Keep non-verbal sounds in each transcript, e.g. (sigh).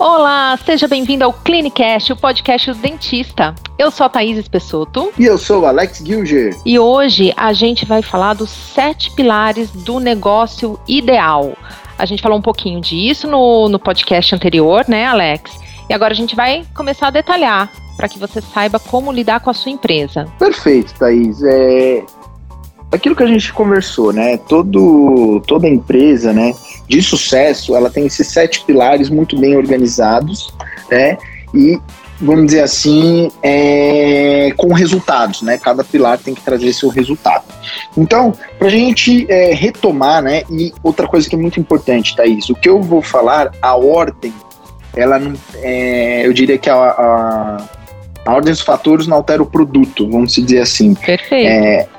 Olá, seja bem-vindo ao Clinicast, o podcast do dentista. Eu sou a Thaís Espessoto. E eu sou o Alex Gilger. E hoje a gente vai falar dos sete pilares do negócio ideal. A gente falou um pouquinho disso no, no podcast anterior, né, Alex? E agora a gente vai começar a detalhar para que você saiba como lidar com a sua empresa. Perfeito, Thaís. É, aquilo que a gente conversou, né? Todo, toda empresa, né, de sucesso, ela tem esses sete pilares muito bem organizados, né? E vamos dizer assim, é, com resultados, né? Cada pilar tem que trazer seu resultado. Então, para a gente é, retomar, né? E outra coisa que é muito importante, Thaís, o que eu vou falar, a ordem, ela não, é, eu diria que a, a, a, ordem dos fatores não altera o produto, vamos dizer assim. Perfeito.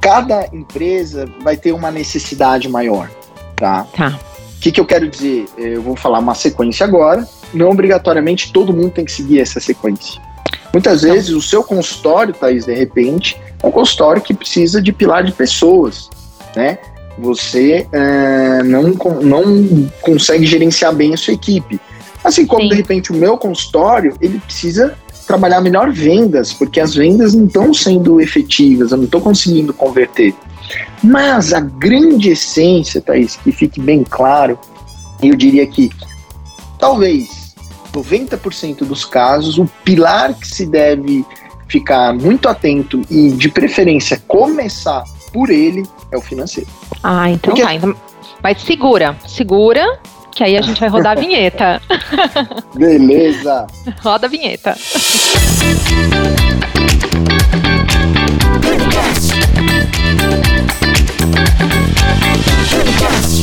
É, cada empresa vai ter uma necessidade maior, tá? Tá. O que, que eu quero dizer? Eu vou falar uma sequência agora. Não obrigatoriamente todo mundo tem que seguir essa sequência. Muitas não. vezes o seu consultório, Thaís, de repente, é um consultório que precisa de pilar de pessoas, né? Você uh, não, não consegue gerenciar bem a sua equipe. Assim como, Sim. de repente, o meu consultório, ele precisa trabalhar melhor vendas, porque as vendas não estão sendo efetivas, eu não estou conseguindo converter. Mas a grande essência, Thaís, que fique bem claro, eu diria que talvez 90% dos casos, o pilar que se deve ficar muito atento e, de preferência, começar por ele é o financeiro. Ah, então Porque... Então, mas segura, segura, que aí a gente vai rodar a vinheta. (laughs) Beleza. Roda a vinheta.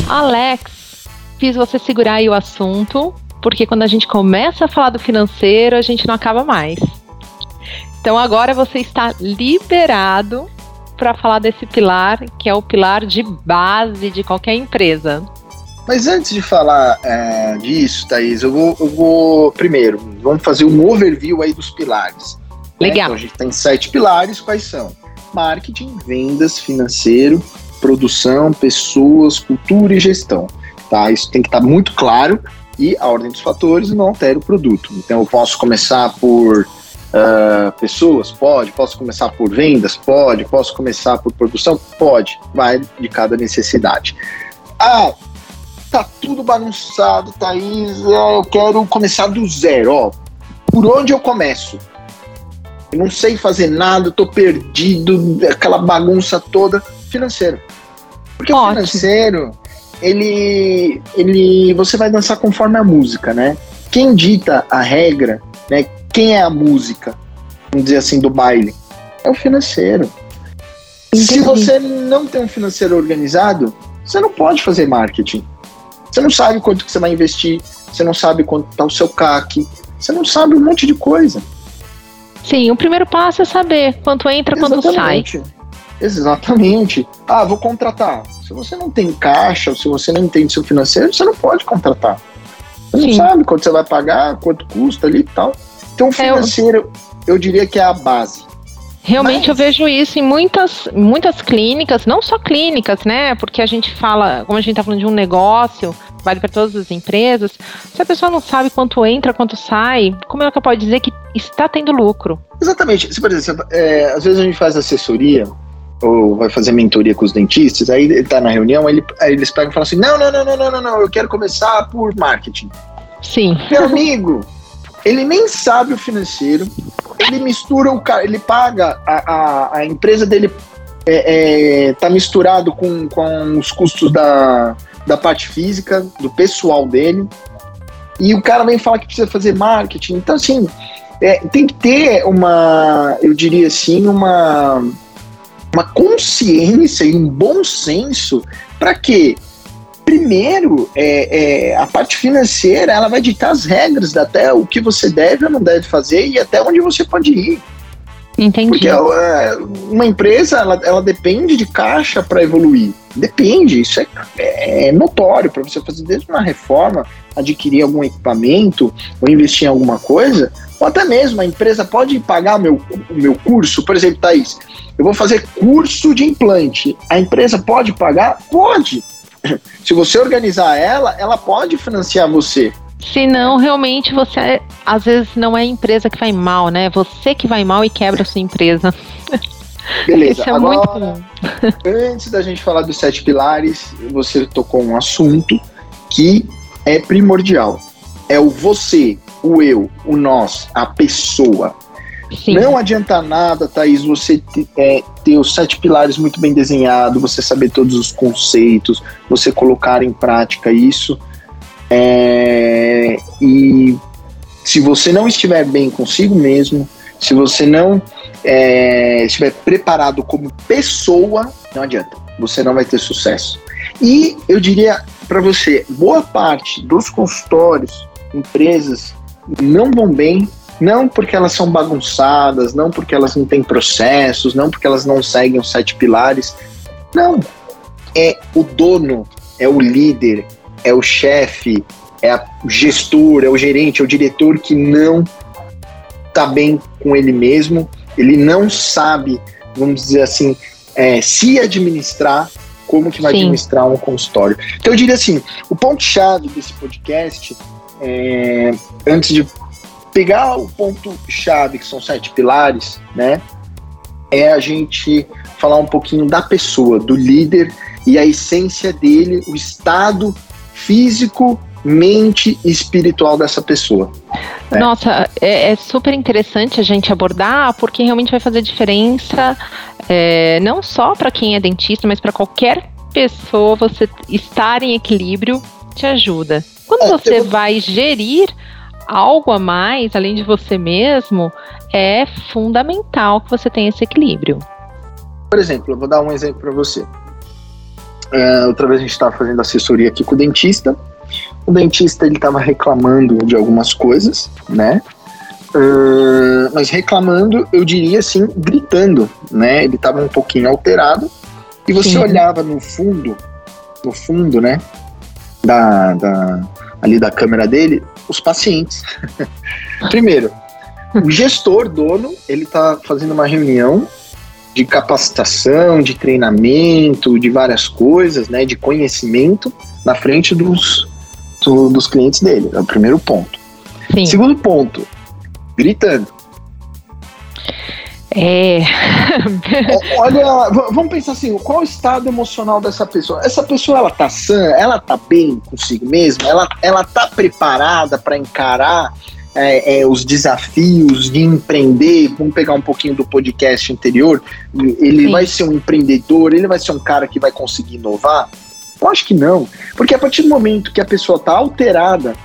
Alex, fiz você segurar aí o assunto, porque quando a gente começa a falar do financeiro, a gente não acaba mais. Então agora você está liberado para falar desse pilar, que é o pilar de base de qualquer empresa. Mas antes de falar é, disso, Thaís, eu vou, eu vou. Primeiro, vamos fazer um overview aí dos pilares. Né? Legal. Então, a gente tem sete pilares, quais são? Marketing, vendas, financeiro, produção, pessoas, cultura e gestão. Tá? Isso tem que estar tá muito claro e a ordem dos fatores não altera o produto. Então eu posso começar por uh, pessoas? Pode. Posso começar por vendas? Pode. Posso começar por produção? Pode. Vai de cada necessidade. Ah, tá tudo bagunçado, Thaís, é, eu quero começar do zero, ó. Por onde eu começo? Eu não sei fazer nada, tô perdido, aquela bagunça toda. Financeiro. Porque Ótimo. o financeiro, ele, ele. Você vai dançar conforme a música, né? Quem dita a regra, né? Quem é a música, vamos dizer assim, do baile? É o financeiro. Entendi. Se você não tem um financeiro organizado, você não pode fazer marketing. Você não sabe quanto que você vai investir, você não sabe quanto está o seu CAC, você não sabe um monte de coisa. Sim, o primeiro passo é saber quanto entra, quanto sai. Exatamente. Ah, vou contratar. Se você não tem caixa, se você não entende seu financeiro, você não pode contratar. Você Sim. não sabe quanto você vai pagar, quanto custa ali e tal. Então, o financeiro, é, eu... eu diria que é a base. Realmente Mas... eu vejo isso em muitas, muitas clínicas, não só clínicas, né? Porque a gente fala, como a gente está falando de um negócio, vale para todas as empresas. Se a pessoa não sabe quanto entra, quanto sai, como é ela pode dizer que está tendo lucro? Exatamente. Se, por exemplo, é, às vezes a gente faz assessoria ou vai fazer mentoria com os dentistas, aí ele tá na reunião, ele, aí eles pegam e falam assim: não, não, não, não, não, não, não, eu quero começar por marketing. Sim. Meu amigo, ele nem sabe o financeiro, ele mistura o cara, ele paga a, a, a empresa dele é, é, tá misturado com, com os custos da, da parte física, do pessoal dele. E o cara vem falar que precisa fazer marketing. Então, assim, é, tem que ter uma, eu diria assim, uma, uma consciência e um bom senso para que primeiro, é, é, a parte financeira ela vai ditar as regras até o que você deve ou não deve fazer e até onde você pode ir. Entendi. Porque é, uma empresa ela, ela depende de caixa para evoluir. Depende, isso é, é notório para você fazer desde uma reforma, adquirir algum equipamento ou investir em alguma coisa, ou até mesmo a empresa pode pagar o meu, o meu curso. Por exemplo, Thaís, eu vou fazer curso de implante. A empresa pode pagar? Pode (laughs) se você organizar ela, ela pode financiar você. Senão, realmente, você às vezes não é a empresa que vai mal, né? Você que vai mal e quebra a sua empresa. (laughs) Beleza, Isso é agora, muito antes da gente falar dos sete pilares, você tocou um assunto que é primordial. É o você, o eu, o nós, a pessoa. Sim. Não adianta nada, Thaís, você é, ter os sete pilares muito bem desenhado, você saber todos os conceitos, você colocar em prática isso. É, e se você não estiver bem consigo mesmo, se você não é, estiver preparado como pessoa, não adianta, você não vai ter sucesso. E eu diria para você, boa parte dos consultórios, empresas, não vão bem, não porque elas são bagunçadas, não porque elas não têm processos, não porque elas não seguem os sete pilares. Não. É o dono, é o líder, é o chefe, é o gestor, é o gerente, é o diretor que não está bem com ele mesmo, ele não sabe, vamos dizer assim, é, se administrar, como que vai Sim. administrar um consultório. Então eu diria assim, o ponto-chave desse podcast, é, antes de pegar o ponto-chave, que são sete pilares, né, é a gente falar um pouquinho da pessoa, do líder e a essência dele, o estado físico, mente e espiritual dessa pessoa. Né? Nossa, é, é, super interessante a gente abordar, porque realmente vai fazer diferença, é, não só para quem é dentista, mas para qualquer pessoa, você estar em equilíbrio te ajuda. Quando é, você eu... vai gerir algo a mais, além de você mesmo, é fundamental que você tenha esse equilíbrio. Por exemplo, eu vou dar um exemplo para você. Uh, outra vez a gente estava fazendo assessoria aqui com o dentista. O dentista ele estava reclamando de algumas coisas, né? Uh, mas reclamando, eu diria assim, gritando, né? Ele estava um pouquinho alterado e você Sim. olhava no fundo, no fundo, né? Da, da, ali da câmera dele, os pacientes. (laughs) Primeiro, o gestor, dono, ele está fazendo uma reunião de capacitação, de treinamento, de várias coisas, né, de conhecimento na frente dos, do, dos clientes dele. É o primeiro ponto. Sim. Segundo ponto, gritando. É. (laughs) Olha, vamos pensar assim, qual o estado emocional dessa pessoa? Essa pessoa ela tá sã, ela tá bem consigo mesma, ela, ela tá preparada para encarar é, é, os desafios de empreender, vamos pegar um pouquinho do podcast anterior, ele Sim. vai ser um empreendedor, ele vai ser um cara que vai conseguir inovar? Eu acho que não, porque a partir do momento que a pessoa está alterada,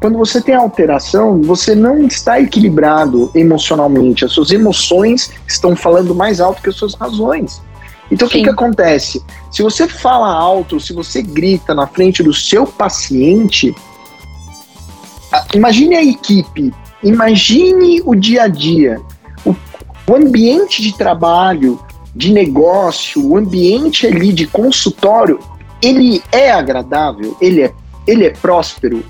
quando você tem alteração, você não está equilibrado emocionalmente, as suas emoções estão falando mais alto que as suas razões. Então, o que, que acontece? Se você fala alto, se você grita na frente do seu paciente, imagine a equipe, imagine o dia a dia, o, o ambiente de trabalho, de negócio, o ambiente ali de consultório, ele é agradável, ele é, ele é próspero,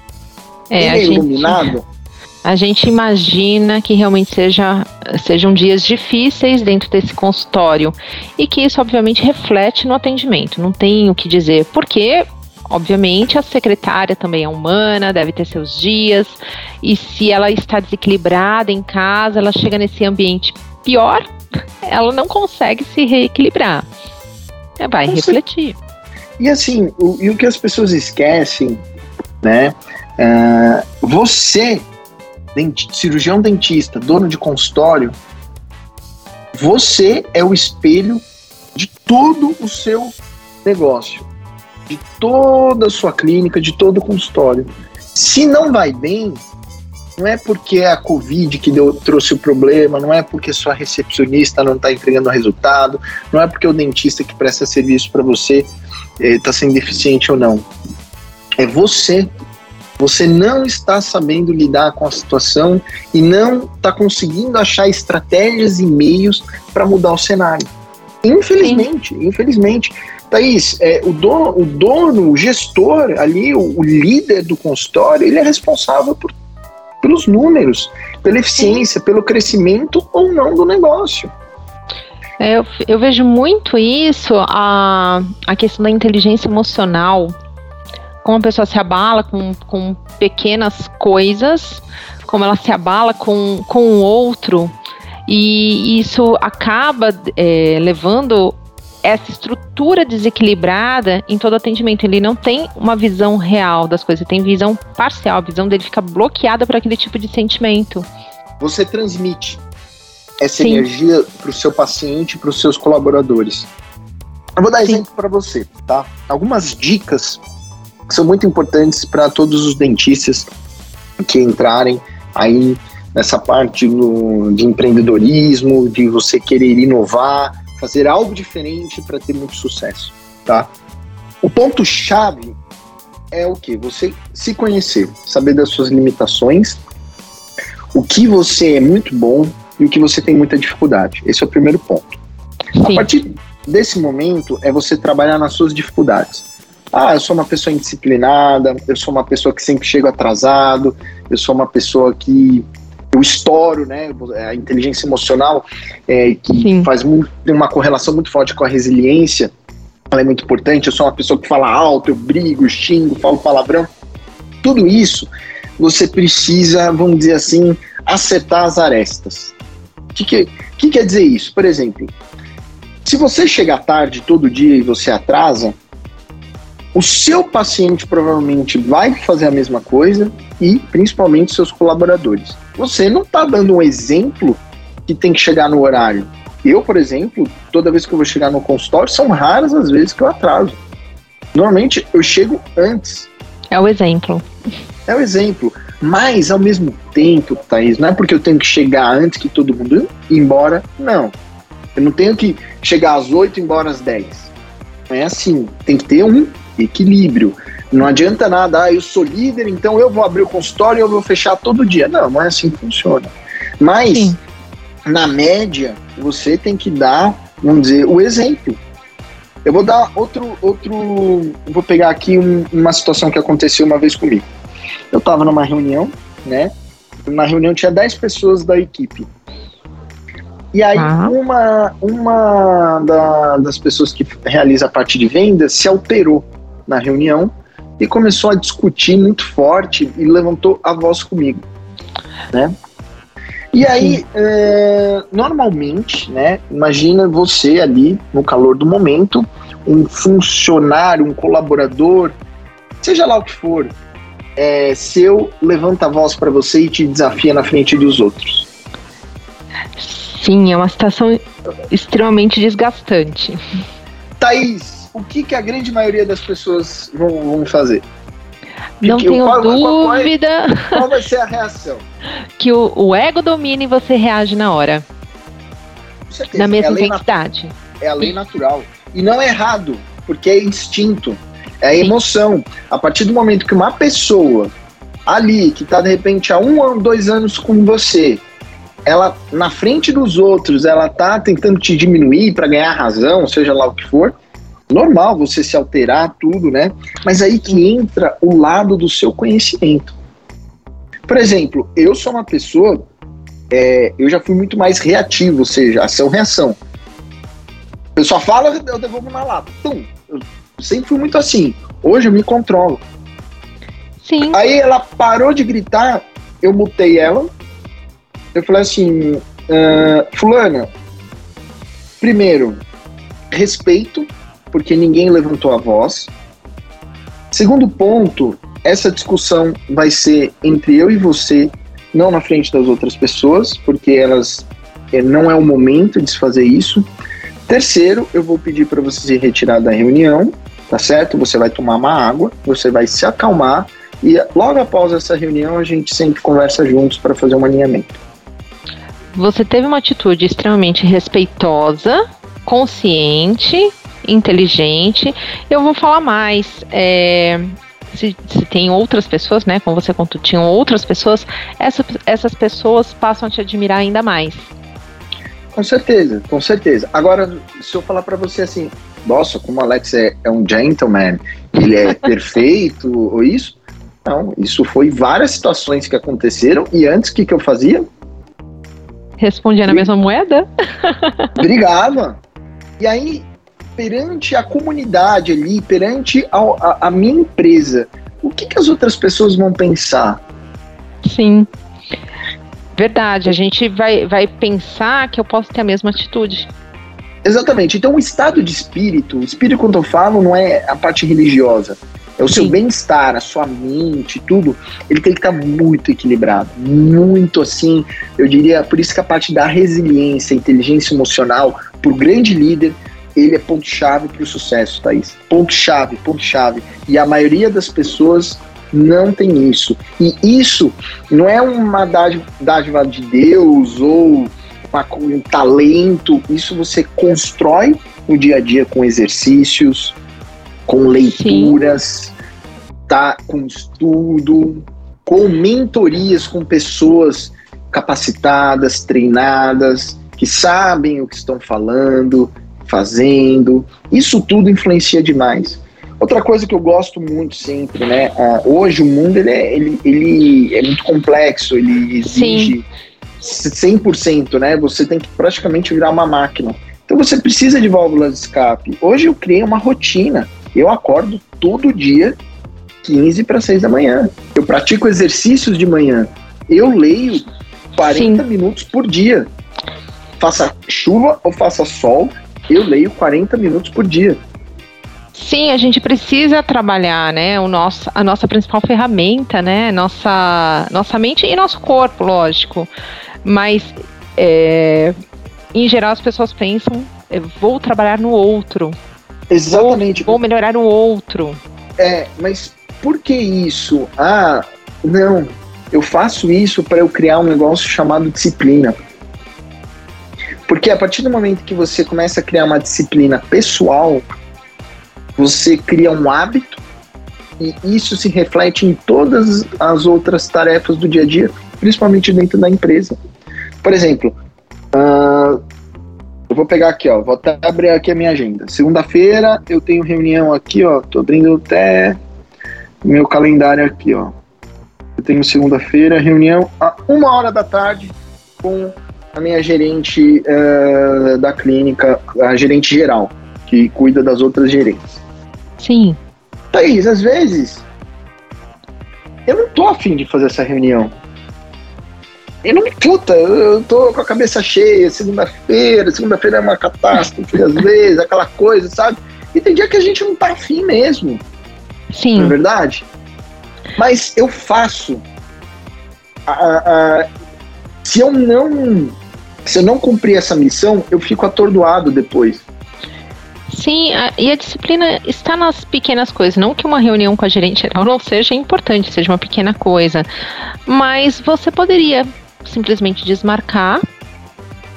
é, ele é iluminado. Gente, a gente imagina que realmente seja, sejam dias difíceis dentro desse consultório e que isso obviamente reflete no atendimento. Não tem o que dizer, porque Obviamente, a secretária também é humana, deve ter seus dias, e se ela está desequilibrada em casa, ela chega nesse ambiente pior, (laughs) ela não consegue se reequilibrar. É, vai refletir. E assim, o, e o que as pessoas esquecem, né? Uh, você, cirurgião dentista, dono de consultório, você é o espelho de todo o seu negócio de toda a sua clínica, de todo o consultório. Se não vai bem, não é porque é a Covid que deu, trouxe o problema, não é porque sua recepcionista não está entregando o resultado, não é porque o dentista que presta serviço para você está eh, sendo eficiente ou não. É você. Você não está sabendo lidar com a situação e não está conseguindo achar estratégias e meios para mudar o cenário. Infelizmente, Sim. infelizmente. Thaís, é, o, dono, o dono, o gestor ali, o, o líder do consultório, ele é responsável por, pelos números, pela eficiência, Sim. pelo crescimento ou não do negócio. É, eu, eu, vejo muito isso, a, a questão da inteligência emocional. Como a pessoa se abala com, com pequenas coisas, como ela se abala com, com o outro, e isso acaba é, levando essa estrutura desequilibrada em todo atendimento. Ele não tem uma visão real das coisas, ele tem visão parcial, a visão dele fica bloqueada por aquele tipo de sentimento. Você transmite essa Sim. energia para o seu paciente, para os seus colaboradores. Eu vou dar Sim. exemplo para você, tá? Algumas dicas que são muito importantes para todos os dentistas que entrarem aí nessa parte no, de empreendedorismo, de você querer inovar, fazer algo diferente para ter muito sucesso, tá? O ponto chave é o que? Você se conhecer, saber das suas limitações, o que você é muito bom e o que você tem muita dificuldade. Esse é o primeiro ponto. Sim. A partir desse momento é você trabalhar nas suas dificuldades. Ah, eu sou uma pessoa indisciplinada, eu sou uma pessoa que sempre chego atrasado, eu sou uma pessoa que eu estouro, né? A inteligência emocional, é, que Sim. faz muito, uma correlação muito forte com a resiliência, ela é muito importante. Eu sou uma pessoa que fala alto, eu brigo, xingo, falo palavrão. Tudo isso você precisa, vamos dizer assim, acertar as arestas. O que, que, que quer dizer isso? Por exemplo, se você chegar tarde todo dia e você atrasa, o seu paciente provavelmente vai fazer a mesma coisa e principalmente seus colaboradores. Você não está dando um exemplo que tem que chegar no horário. Eu, por exemplo, toda vez que eu vou chegar no consultório, são raras as vezes que eu atraso. Normalmente eu chego antes. É o exemplo. É o exemplo. Mas, ao mesmo tempo, Thaís, não é porque eu tenho que chegar antes que todo mundo ir embora, não. Eu não tenho que chegar às 8 e ir embora às 10. Não é assim. Tem que ter um equilíbrio. Não adianta nada, ah, eu sou líder, então eu vou abrir o consultório e eu vou fechar todo dia. Não, não é assim que funciona. Mas, Sim. na média, você tem que dar, vamos dizer, o exemplo. Eu vou dar outro, outro, vou pegar aqui um, uma situação que aconteceu uma vez comigo. Eu estava numa reunião, né? Na reunião tinha 10 pessoas da equipe. E aí, ah. uma, uma da, das pessoas que realiza a parte de vendas se alterou na reunião e começou a discutir muito forte e levantou a voz comigo, né? E aí, é, normalmente, né? Imagina você ali no calor do momento, um funcionário, um colaborador, seja lá o que for, é, seu levanta a voz para você e te desafia na frente dos outros. Sim, é uma situação extremamente desgastante. Thaís, o que, que a grande maioria das pessoas vão, vão fazer? Não tenho qual, dúvida. Qual, qual, qual, vai ser a reação? (laughs) Que o, o ego domine e você reage na hora. Na mesma é intensidade. É a lei natural. E não é errado, porque é instinto, é emoção. A partir do momento que uma pessoa ali, que está de repente há um ano, dois anos com você, ela na frente dos outros, ela tá tentando te diminuir para ganhar razão, seja lá o que for, normal você se alterar, tudo, né? Mas aí que entra o lado do seu conhecimento. Por exemplo, eu sou uma pessoa, é, eu já fui muito mais reativo, ou seja, ação-reação. Eu só falo, eu devolvo na lata. Pum, eu sempre fui muito assim. Hoje eu me controlo. Sim. Aí ela parou de gritar, eu mutei ela. Eu falei assim, uh, fulana, primeiro, respeito, porque ninguém levantou a voz. Segundo ponto, essa discussão vai ser entre eu e você, não na frente das outras pessoas, porque elas é, não é o momento de se fazer isso. Terceiro, eu vou pedir para você se retirar da reunião, tá certo? Você vai tomar uma água, você vai se acalmar e logo após essa reunião a gente sempre conversa juntos para fazer um alinhamento. Você teve uma atitude extremamente respeitosa, consciente inteligente. Eu vou falar mais. É, se, se, tem outras pessoas, né? Como você contou, tinham outras pessoas, essa, essas pessoas passam a te admirar ainda mais. Com certeza, com certeza. Agora, se eu falar para você assim, nossa, como o Alex é, é um gentleman, ele é (laughs) perfeito, ou isso, não, isso foi várias situações que aconteceram e antes o que, que eu fazia? Respondia na mesma moeda? Brigava. (laughs) E aí, perante a comunidade ali, perante a, a, a minha empresa, o que, que as outras pessoas vão pensar? Sim. Verdade, a gente vai, vai pensar que eu posso ter a mesma atitude. Exatamente. Então, o estado de espírito, o espírito, quando eu falo, não é a parte religiosa. É o Sim. seu bem-estar, a sua mente, tudo. Ele tem que estar muito equilibrado. Muito assim, eu diria, por isso que a parte da resiliência, inteligência emocional, por grande líder, ele é ponto-chave para o sucesso, Thaís. Ponto-chave, ponto-chave. E a maioria das pessoas não tem isso. E isso não é uma dádiva de Deus ou uma, um talento, isso você constrói no dia a dia com exercícios, com leituras, tá, com estudo, com mentorias com pessoas capacitadas, treinadas, que sabem o que estão falando, fazendo. Isso tudo influencia demais. Outra coisa que eu gosto muito sempre, né? Hoje o mundo ele é, ele, ele é muito complexo, ele exige Sim. 100%, né? Você tem que praticamente virar uma máquina. Então você precisa de válvulas de escape. Hoje eu criei uma rotina. Eu acordo todo dia 15 para 6 da manhã. Eu pratico exercícios de manhã. Eu leio 40 Sim. minutos por dia. Faça chuva ou faça sol, eu leio 40 minutos por dia. Sim, a gente precisa trabalhar, né? O nosso, a nossa principal ferramenta, né? Nossa, nossa mente e nosso corpo, lógico. Mas, é, em geral, as pessoas pensam: vou trabalhar no outro. Exatamente. Vou, vou melhorar no outro. É, mas por que isso? Ah, não. Eu faço isso para eu criar um negócio chamado disciplina. Porque a partir do momento que você começa a criar uma disciplina pessoal, você cria um hábito e isso se reflete em todas as outras tarefas do dia a dia, principalmente dentro da empresa. Por exemplo, uh, eu vou pegar aqui, ó, vou até abrir aqui a minha agenda. Segunda-feira eu tenho reunião aqui, ó, tô abrindo até meu calendário aqui, ó. Eu tenho segunda-feira reunião a uma hora da tarde com a minha gerente uh, da clínica, a gerente geral, que cuida das outras gerentes. Sim. Thaís, às vezes eu não tô afim de fazer essa reunião. Eu não, puta, eu tô com a cabeça cheia, segunda-feira, segunda-feira é uma catástrofe, às vezes, aquela coisa, sabe? E tem dia que a gente não tá afim mesmo. Sim. Não é verdade? Mas eu faço. A, a, se eu não. Se eu não cumprir essa missão, eu fico atordoado depois. Sim, a, e a disciplina está nas pequenas coisas. Não que uma reunião com a gerente geral não seja importante, seja uma pequena coisa. Mas você poderia simplesmente desmarcar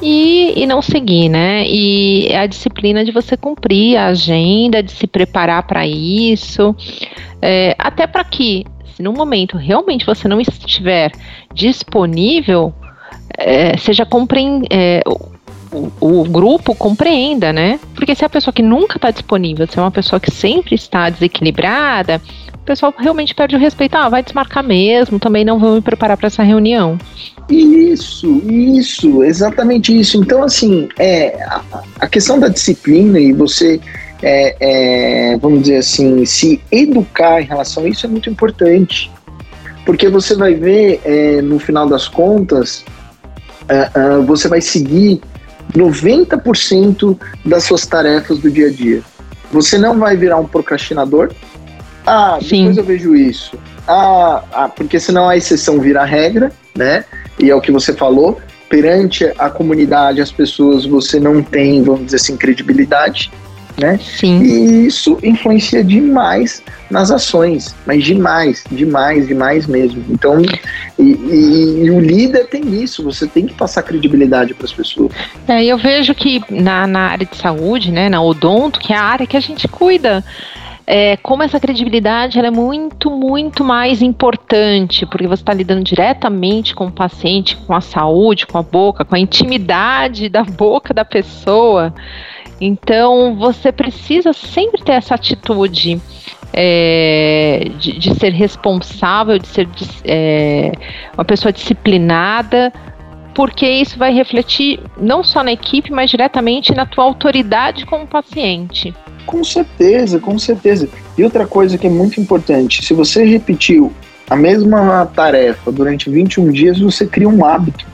e, e não seguir, né? E a disciplina de você cumprir a agenda, de se preparar para isso. É, até para que, se no momento realmente você não estiver disponível, é, seja compreend, é, o, o, grupo compreenda, né? Porque se é a pessoa que nunca está disponível, se é uma pessoa que sempre está desequilibrada, o pessoal realmente perde o respeito. Ah, vai desmarcar mesmo, também não vou me preparar para essa reunião. Isso, isso, exatamente isso. Então, assim, é, a, a questão da disciplina e você, é, é, vamos dizer assim, se educar em relação a isso é muito importante. Porque você vai ver, é, no final das contas, uh, uh, você vai seguir 90% das suas tarefas do dia a dia. Você não vai virar um procrastinador. Ah, Sim. depois eu vejo isso. Ah, ah, porque senão a exceção vira regra, né? E é o que você falou. Perante a comunidade, as pessoas, você não tem, vamos dizer assim, credibilidade né? Sim. E isso influencia demais nas ações, mas demais, demais, demais mesmo. Então, e, e, e o líder tem isso, você tem que passar credibilidade para as pessoas. É, eu vejo que na, na área de saúde, né, na odonto, que é a área que a gente cuida, é, como essa credibilidade é muito, muito mais importante, porque você está lidando diretamente com o paciente, com a saúde, com a boca, com a intimidade da boca da pessoa. Então, você precisa sempre ter essa atitude é, de, de, ser responsável, de ser é, uma pessoa disciplinada, porque isso vai refletir não só na equipe, mas diretamente na tua autoridade como paciente. Com certeza, com certeza. E outra coisa que é muito importante, se você repetiu a mesma tarefa durante 21 dias, você cria um hábito.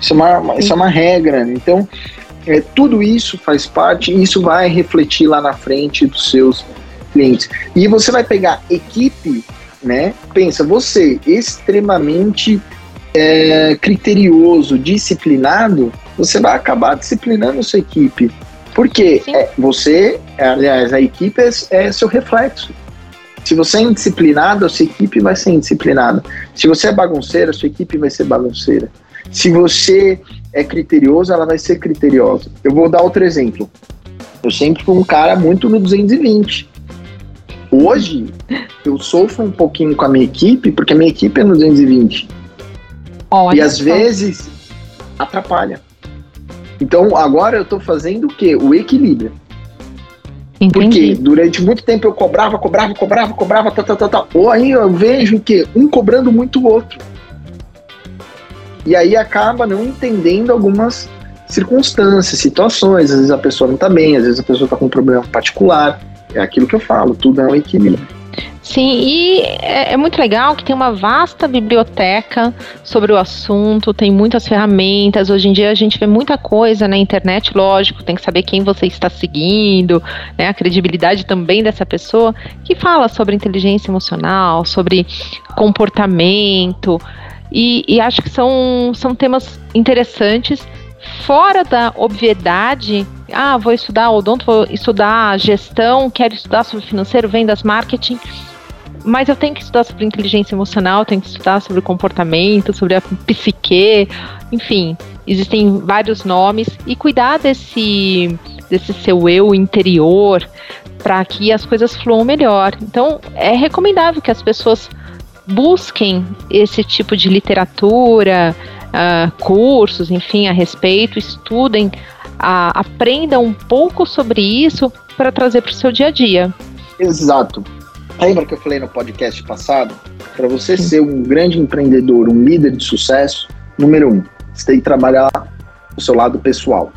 Isso é uma, isso é uma regra. Então, é, tudo isso faz parte e isso vai refletir lá na frente dos seus clientes. E você vai pegar equipe, né? Pensa, você extremamente é, criterioso, disciplinado, você vai acabar disciplinando a sua equipe. Porque é, você, aliás, a equipe é, é, seu reflexo. Se você é indisciplinado, a sua equipe vai ser indisciplinada. Se você é bagunceira, a sua equipe vai ser bagunceira. Se você é criterioso, ela vai ser criteriosa. Eu vou dar outro exemplo. Eu sempre fui um cara muito no 220. Hoje, eu sofro um pouquinho com a minha equipe, porque a minha equipe é no 220. Olha e às só. vezes atrapalha. Então agora eu estou fazendo o quê? O equilíbrio. Entendi. Porque durante muito tempo eu cobrava, cobrava, cobrava, cobrava, tal, tal, tal, tal. Ou aí eu vejo que um cobrando muito o outro. E aí acaba não entendendo algumas circunstâncias, situações. Às vezes a pessoa não está bem, às vezes a pessoa está com um problema particular. É aquilo que eu falo, tudo é um equilíbrio. Sim, e é, é, muito legal que tem uma vasta biblioteca sobre o assunto, tem muitas ferramentas. Hoje em dia a gente vê muita coisa na internet, lógico, tem que saber quem você está seguindo, né, a credibilidade também dessa pessoa, que fala sobre inteligência emocional, sobre comportamento. E, e acho que são, são temas interessantes, fora da obviedade. Ah, vou estudar odonto, vou estudar gestão, quero estudar sobre financeiro, vendas, marketing. Mas eu tenho que estudar sobre inteligência emocional, tenho que estudar sobre comportamento, sobre a psique, enfim, existem vários nomes e cuidar desse desse seu eu interior para que as coisas fluam melhor. Então, é recomendável que as pessoas busquem esse tipo de literatura, uh, cursos, enfim, a respeito, estudem, uh, aprendam um pouco sobre isso para trazer para o seu dia a dia. Exato. Lembra que eu falei no podcast passado? Para você Sim. ser um grande empreendedor, um líder de sucesso, número um, você tem que trabalhar o seu lado pessoal.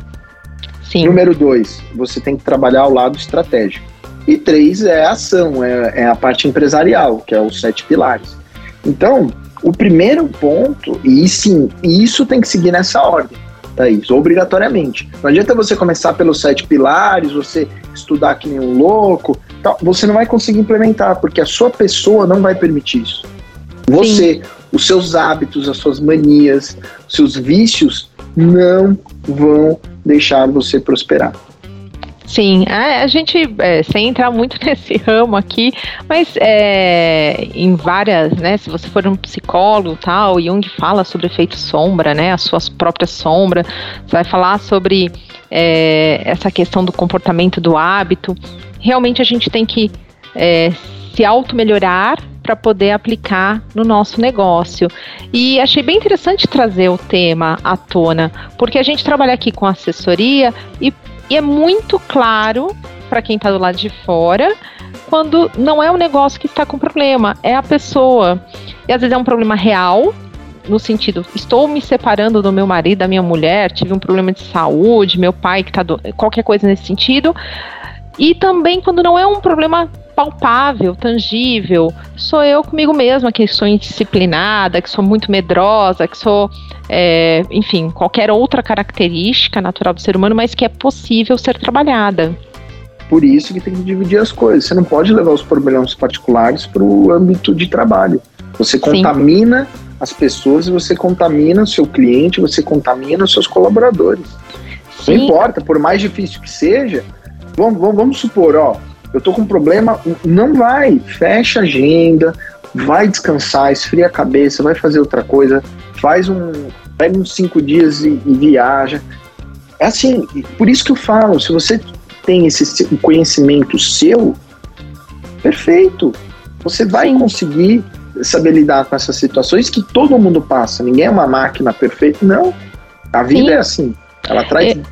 Sim. Número dois, você tem que trabalhar o lado estratégico. E três é a ação, é, é a parte empresarial, que é os sete pilares. Então, o primeiro ponto, e sim, isso tem que seguir nessa ordem, Thaís, obrigatoriamente. Não adianta você começar pelos sete pilares, você estudar que nem um louco, tal, você não vai conseguir implementar, porque a sua pessoa não vai permitir isso. Você, sim. os seus hábitos, as suas manias, seus vícios não vão deixar você prosperar. Sim, a, a gente, é, sem entrar muito (laughs) nesse ramo aqui, mas é, em várias, né, se você for um psicólogo tal, Jung fala sobre efeito sombra, né, as suas próprias sombras, vai falar sobre é, essa questão do comportamento, do hábito, realmente a gente tem que é, se auto-melhorar para poder aplicar no nosso negócio. E achei bem interessante trazer o tema à tona, porque a gente trabalha aqui com assessoria e e é muito claro para quem está do lado de fora quando não é o negócio que está com problema, é a pessoa. E às vezes é um problema real, no sentido, estou me separando do meu marido, da minha mulher, tive um problema de saúde, meu pai que está do... qualquer coisa nesse sentido. E também quando não é um problema palpável, tangível. Sou eu comigo mesma que sou indisciplinada, que sou muito medrosa, que sou, é, enfim, qualquer outra característica natural do ser humano, mas que é possível ser trabalhada. Por isso que tem que dividir as coisas. Você não pode levar os problemas particulares para o âmbito de trabalho. Você contamina Sim. as pessoas, você contamina o seu cliente, você contamina os seus colaboradores. Sim. Não importa, por mais difícil que seja, vamos, vamos, vamos supor, ó, eu tô com um problema, não vai, fecha a agenda, vai descansar, esfria a cabeça, vai fazer outra coisa, faz um, pega uns cinco dias e, e viaja. É assim, por isso que eu falo, se você tem esse conhecimento seu, perfeito. Você vai conseguir saber lidar com essas situações que todo mundo passa. Ninguém é uma máquina perfeita, não. A vida Sim. é assim. Ela traz é...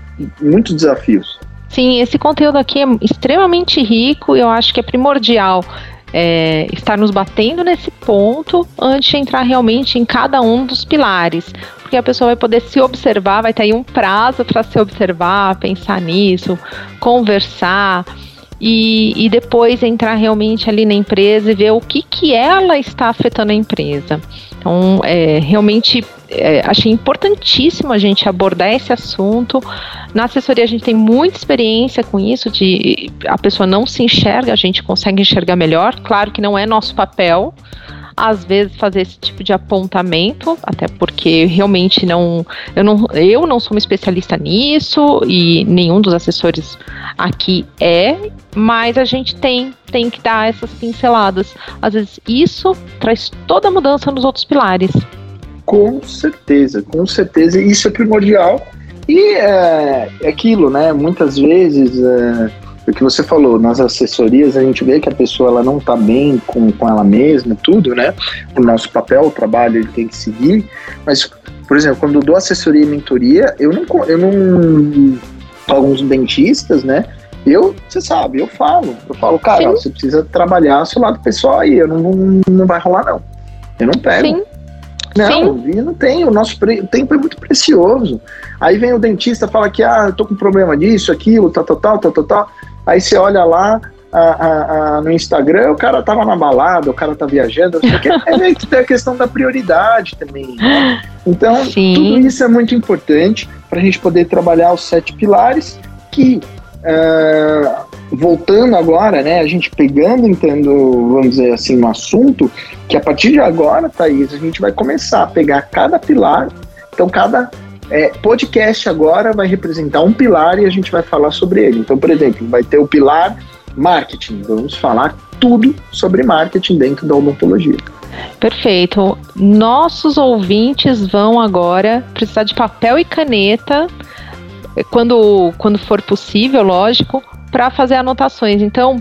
muitos desafios. Sim, esse conteúdo aqui é extremamente rico e eu acho que é primordial é, estar nos batendo nesse ponto antes de entrar realmente em cada um dos pilares. Porque a pessoa vai poder se observar, vai ter aí um prazo para se observar, pensar nisso, conversar. E, e, depois entrar realmente ali na empresa e ver o que, que ela está afetando a empresa. Então, é, realmente é, achei importantíssimo a gente abordar esse assunto. Na assessoria a gente tem muita experiência com isso, de a pessoa não se enxerga, a gente consegue enxergar melhor. Claro que não é nosso papel, às vezes fazer esse tipo de apontamento, até porque realmente não eu não, eu não sou uma especialista nisso e nenhum dos assessores aqui é, mas a gente tem tem que dar essas pinceladas. Às vezes isso traz toda a mudança nos outros pilares. Com certeza, com certeza, isso é primordial. E é, é aquilo, né? Muitas vezes é, o que você falou, nas assessorias a gente vê que a pessoa ela não está bem com, com ela mesma, tudo, né? O nosso papel, o trabalho, ele tem que seguir. Mas, por exemplo, quando eu dou assessoria e mentoria, eu não, eu não alguns dentistas, né? Eu, você sabe, eu falo, eu falo, cara, você precisa trabalhar seu lado pessoal aí, eu não, não, não vai rolar não. Eu não pego. Sim. Não, Sim. não tem. O nosso tempo é muito precioso. Aí vem o dentista fala que ah, eu tô com problema disso, aquilo, tal, tal, tal, tal, tal, tal. Aí você olha lá a, a, a, no Instagram, o cara tava na balada, o cara tá viajando. É meio que a questão da prioridade também. Né? Então, Sim. tudo isso é muito importante para a gente poder trabalhar os sete pilares que. Uh, voltando agora, né, a gente pegando, entrando, vamos dizer assim, no assunto, que a partir de agora, Thaís, a gente vai começar a pegar cada pilar, então cada é, podcast agora vai representar um pilar e a gente vai falar sobre ele. Então, por exemplo, vai ter o pilar marketing. Vamos falar tudo sobre marketing dentro da odontologia. Perfeito. Nossos ouvintes vão agora precisar de papel e caneta, quando, quando for possível, lógico, para fazer anotações. Então,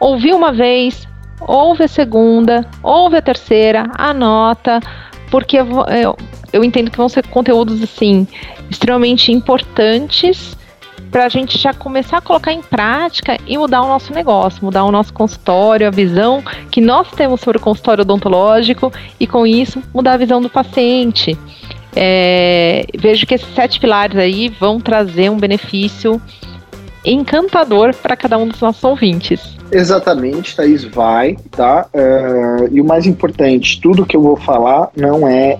ouvi uma vez, ouve a segunda, ouve a terceira, anota, porque eu, eu, eu entendo que vão ser conteúdos assim extremamente importantes para a gente já começar a colocar em prática e mudar o nosso negócio, mudar o nosso consultório, a visão que nós temos sobre o consultório odontológico e com isso mudar a visão do paciente. É, vejo que esses sete pilares aí vão trazer um benefício encantador para cada um dos nossos ouvintes. Exatamente, Thaís, vai, tá? Uh, e o mais importante, tudo que eu vou falar não é,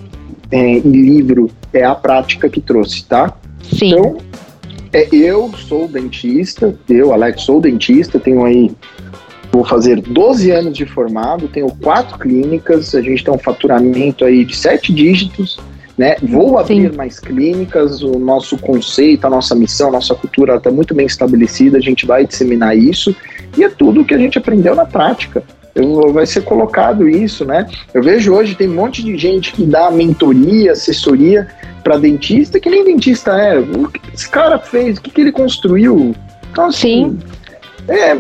é em livro, é a prática que trouxe, tá? Sim. Então, é, eu sou dentista, eu, Alex, sou dentista, tenho aí, vou fazer 12 anos de formado, tenho quatro clínicas, a gente tem um faturamento aí de sete dígitos, né? Vou abrir Sim. mais clínicas, o nosso conceito, a nossa missão, a nossa cultura está muito bem estabelecida, a gente vai disseminar isso e é tudo que a gente aprendeu na prática. Eu, vai ser colocado isso, né? Eu vejo hoje tem um monte de gente que dá mentoria, assessoria para dentista, que nem dentista é. O que esse cara fez? O que, que ele construiu? Então, assim, Sim. É,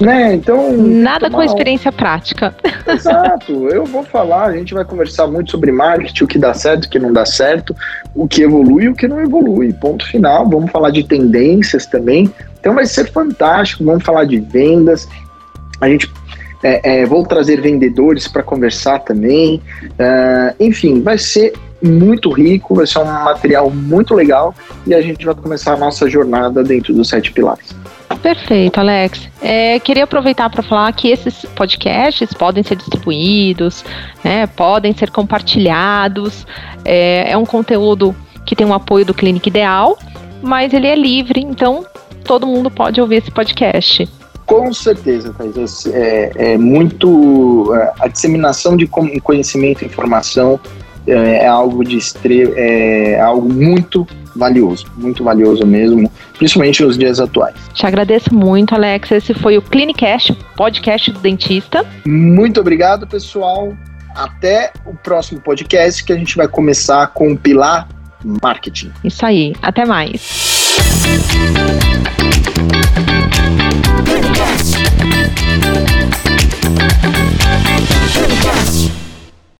né? Então. Nada com experiência prática. Exato. Eu vou falar, a gente vai conversar muito sobre marketing, o que dá certo, o que não dá certo, o que evolui e o que não evolui. Ponto final. Vamos falar de tendências também. Então vai ser fantástico. Vamos falar de vendas. A gente é, é, vou trazer vendedores para conversar também. Uh, enfim, vai ser muito rico, vai ser um material muito legal e a gente vai começar a nossa jornada dentro dos sete pilares. Perfeito, Alex. É, queria aproveitar para falar que esses podcasts podem ser distribuídos, né, podem ser compartilhados. É, é um conteúdo que tem o um apoio do Clínica Ideal, mas ele é livre, então todo mundo pode ouvir esse podcast. Com certeza, Thais. É, é muito. É, a disseminação de conhecimento e informação é, é algo de é algo muito valioso, muito valioso mesmo, principalmente nos dias atuais. Te agradeço muito, Alex. Esse foi o Clinicast, podcast do dentista. Muito obrigado, pessoal. Até o próximo podcast que a gente vai começar com o pilar marketing. Isso aí. Até mais.